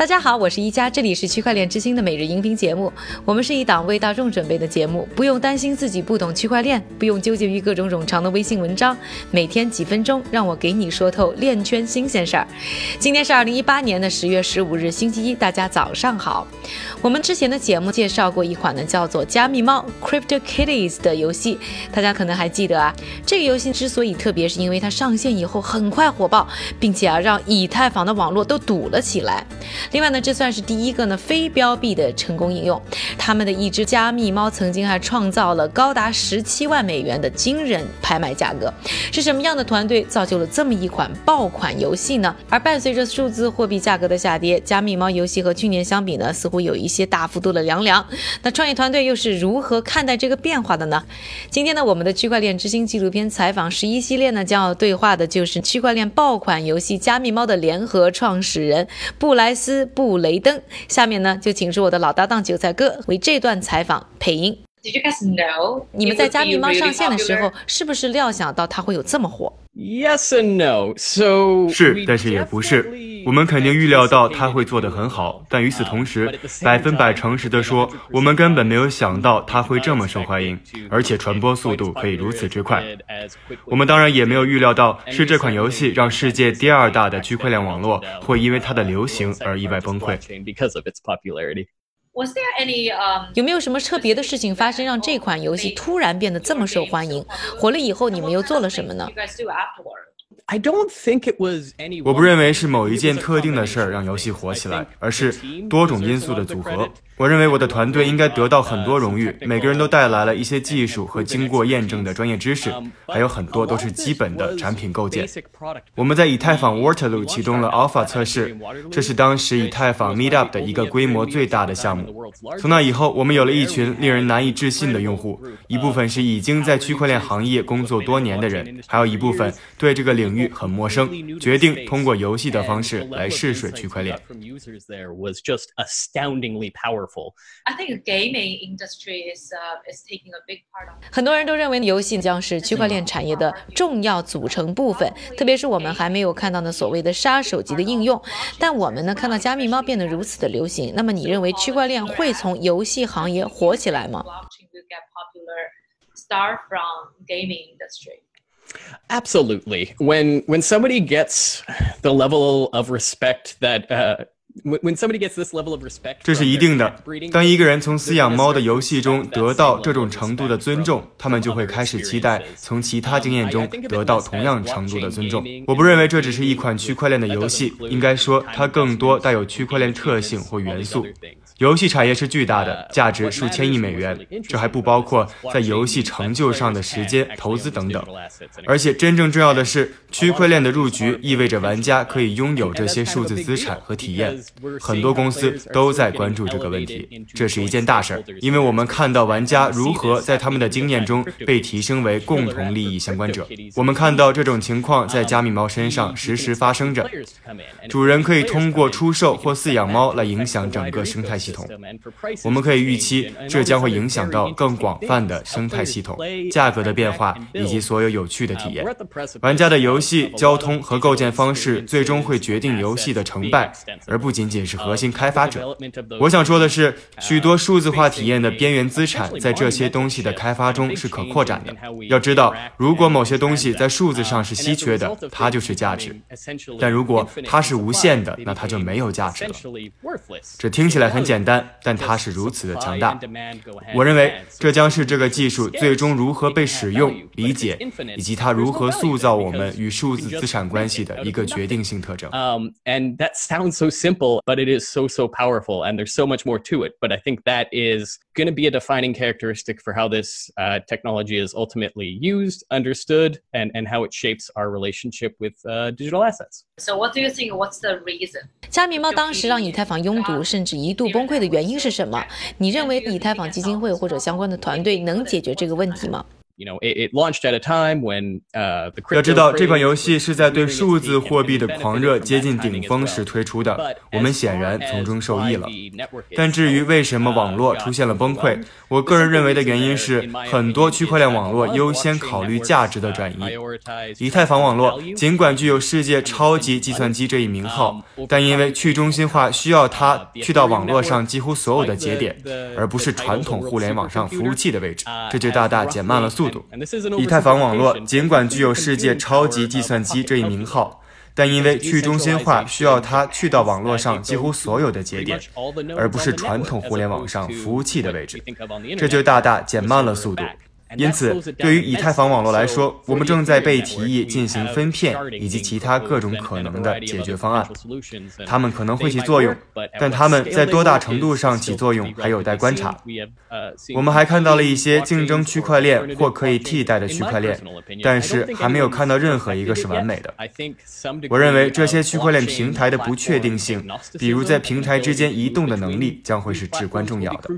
大家好，我是一加，这里是区块链之星的每日音频节目。我们是一档为大众准备的节目，不用担心自己不懂区块链，不用纠结于各种冗长的微信文章，每天几分钟，让我给你说透链圈新鲜事儿。今天是二零一八年的十月十五日，星期一，大家早上好。我们之前的节目介绍过一款呢叫做加密猫 Crypto Kitties 的游戏，大家可能还记得啊。这个游戏之所以特别，是因为它上线以后很快火爆，并且啊让以太坊的网络都堵了起来。另外呢，这算是第一个呢非标币的成功应用。他们的一只加密猫曾经还创造了高达十七万美元的惊人拍卖价格。是什么样的团队造就了这么一款爆款游戏呢？而伴随着数字货币价格的下跌，加密猫游戏和去年相比呢，似乎有一些大幅度的凉凉。那创业团队又是如何看待这个变化的呢？今天呢，我们的区块链之星纪录片采访十一系列呢，将要对话的就是区块链爆款游戏加密猫的联合创始人布莱斯。布雷登，下面呢就请出我的老搭档韭菜哥为这段采访配音。Did you guys know？你们在加密猫上线的时候，是不是料想到它会有这么火？Yes and no. So 是，但是也不是。我们肯定预料到它会做得很好，但与此同时，百分百诚实的说，我们根本没有想到它会这么受欢迎，而且传播速度可以如此之快。我们当然也没有预料到，是这款游戏让世界第二大的区块链网络会因为它的流行而意外崩溃。有没有什么特别的事情发生，让这款游戏突然变得这么受欢迎？火了以后，你们又做了什么呢？I don't think it was any. 我不认为是某一件特定的事儿让游戏火起来，而是多种因素的组合。我认为我的团队应该得到很多荣誉，每个人都带来了一些技术和经过验证的专业知识，还有很多都是基本的产品构建。我们在以太坊 Waterloo 启动了 Alpha 测试，这是当时以太坊 Meetup 的一个规模最大的项目。从那以后，我们有了一群令人难以置信的用户，一部分是已经在区块链行业工作多年的人，还有一部分对这个领域很陌生，决定通过游戏的方式来试水区块链。I think gaming industry is is taking a big part of. 很多人都认为游戏将是区块链产业的重要组成部分，特别是我们还没有看到的所谓的杀手级的应用。但我们呢，看到加密猫变得如此的流行，那么你认为区块链会从游戏行业火起来吗？Start from gaming industry. Absolutely. When when somebody gets the level of respect that uh, 这是一定的。当一个人从饲养猫的游戏中得到这种程度的尊重，他们就会开始期待从其他经验中得到同样程度的尊重。我不认为这只是一款区块链的游戏，应该说它更多带有区块链特性或元素。游戏产业是巨大的，价值数千亿美元，这还不包括在游戏成就上的时间投资等等。而且真正重要的是，区块链的入局意味着玩家可以拥有这些数字资产和体验。很多公司都在关注这个问题，这是一件大事儿，因为我们看到玩家如何在他们的经验中被提升为共同利益相关者。我们看到这种情况在加密猫身上时时发生着，主人可以通过出售或饲养猫来影响整个生态系。系统，我们可以预期这将会影响到更广泛的生态系统、价格的变化以及所有有趣的体验。玩家的游戏、交通和构建方式最终会决定游戏的成败，而不仅仅是核心开发者。我想说的是，许多数字化体验的边缘资产在这些东西的开发中是可扩展的。要知道，如果某些东西在数字上是稀缺的，它就是价值；但如果它是无限的，那它就没有价值了。这听起来很简。简单，但它是如此的强大。我认为这将是这个技术最终如何被使用、理解，以及它如何塑造我们与数字资产关系的一个决定性特征。Um, and that sounds so simple, but it is so so powerful, and there's so much more to it. But I think that is going to be a defining characteristic for how this uh, technology is ultimately used, understood, and and how it shapes our relationship with uh, digital assets. So, what do you think? What's the reason? 加密猫当时让以太坊拥堵，甚至一度崩溃的原因是什么？你认为以太坊基金会或者相关的团队能解决这个问题吗？ You know, it, it launched at a time when uh, the 要知道，这款游戏是在对数字货币的狂热接近顶峰时推出的，我们显然从中受益了。但至于为什么网络出现了崩溃，我个人认为的原因是很多区块链网络优先考虑价值的转移。以太坊网络尽管具有世界超级计算机这一名号，但因为去中心化需要它去到网络上几乎所有的节点，而不是传统互联网上服务器的位置，这就大大减慢了速度。以太坊网络尽管具有世界超级计算机这一名号，但因为去中心化需要它去到网络上几乎所有的节点，而不是传统互联网上服务器的位置，这就大大减慢了速度。因此，对于以太坊网络来说，我们正在被提议进行分片以及其他各种可能的解决方案。它们可能会起作用，但它们在多大程度上起作用还有待观察。我们还看到了一些竞争区块链或可以替代的区块链，但是还没有看到任何一个是完美的。我认为这些区块链平台的不确定性，比如在平台之间移动的能力，将会是至关重要的。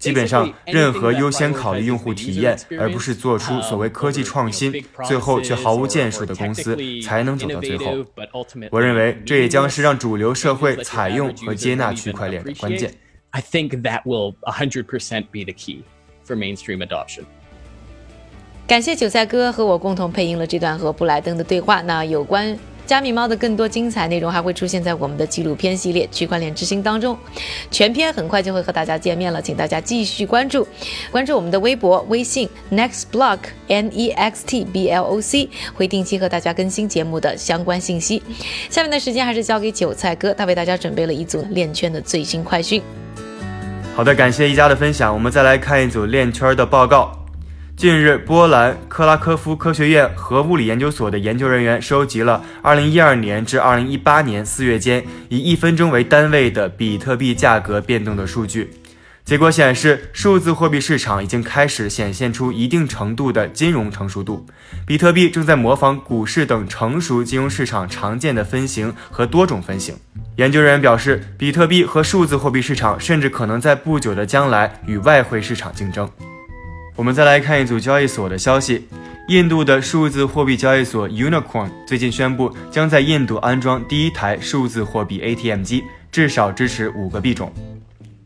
基本上，任何优先考虑用户体验，而不是做出所谓科技创新，最后却毫无建树的公司，才能走到最后。我认为，这也将是让主流社会采用和接纳区块链的关键。I think that will 100% be the key for mainstream adoption. 感谢韭菜哥和我共同配音了这段和布莱登的对话。那有关。加密猫的更多精彩内容还会出现在我们的纪录片系列《区块链之星》当中，全片很快就会和大家见面了，请大家继续关注，关注我们的微博、微信 Next Block N E X T B L O C，会定期和大家更新节目的相关信息。下面的时间还是交给韭菜哥，他为大家准备了一组链圈的最新快讯。好的，感谢一家的分享，我们再来看一组链圈的报告。近日，波兰克拉科夫科学院核物理研究所的研究人员收集了2012年至2018年4月间以一分钟为单位的比特币价格变动的数据。结果显示，数字货币市场已经开始显现出一定程度的金融成熟度，比特币正在模仿股市等成熟金融市场常见的分型和多种分型。研究人员表示，比特币和数字货币市场甚至可能在不久的将来与外汇市场竞争。我们再来看一组交易所的消息。印度的数字货币交易所 Unicorn 最近宣布，将在印度安装第一台数字货币 ATM 机，至少支持五个币种。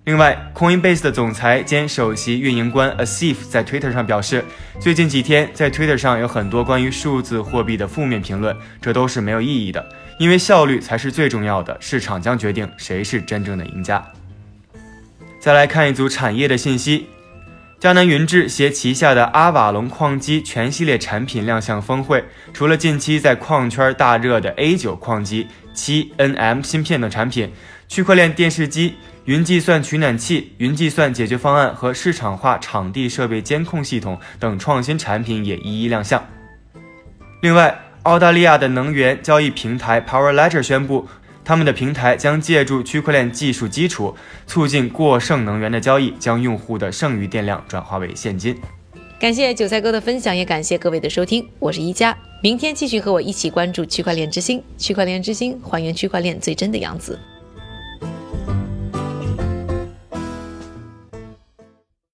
另外，Coinbase 的总裁兼首席运营官 Asif 在 Twitter 上表示，最近几天在 Twitter 上有很多关于数字货币的负面评论，这都是没有意义的，因为效率才是最重要的，市场将决定谁是真正的赢家。再来看一组产业的信息。迦南云智携旗下的阿瓦隆矿机全系列产品亮相峰会，除了近期在矿圈大热的 A9 矿机、七 NM 芯片等产品，区块链电视机、云计算取暖器、云计算解决方案和市场化场地设备监控系统等创新产品也一一亮相。另外，澳大利亚的能源交易平台 Power Ledger 宣布。他们的平台将借助区块链技术基础，促进过剩能源的交易，将用户的剩余电量转化为现金。感谢韭菜哥的分享，也感谢各位的收听。我是一加，明天继续和我一起关注区块链之星。区块链之星，还原区块链最真的样子。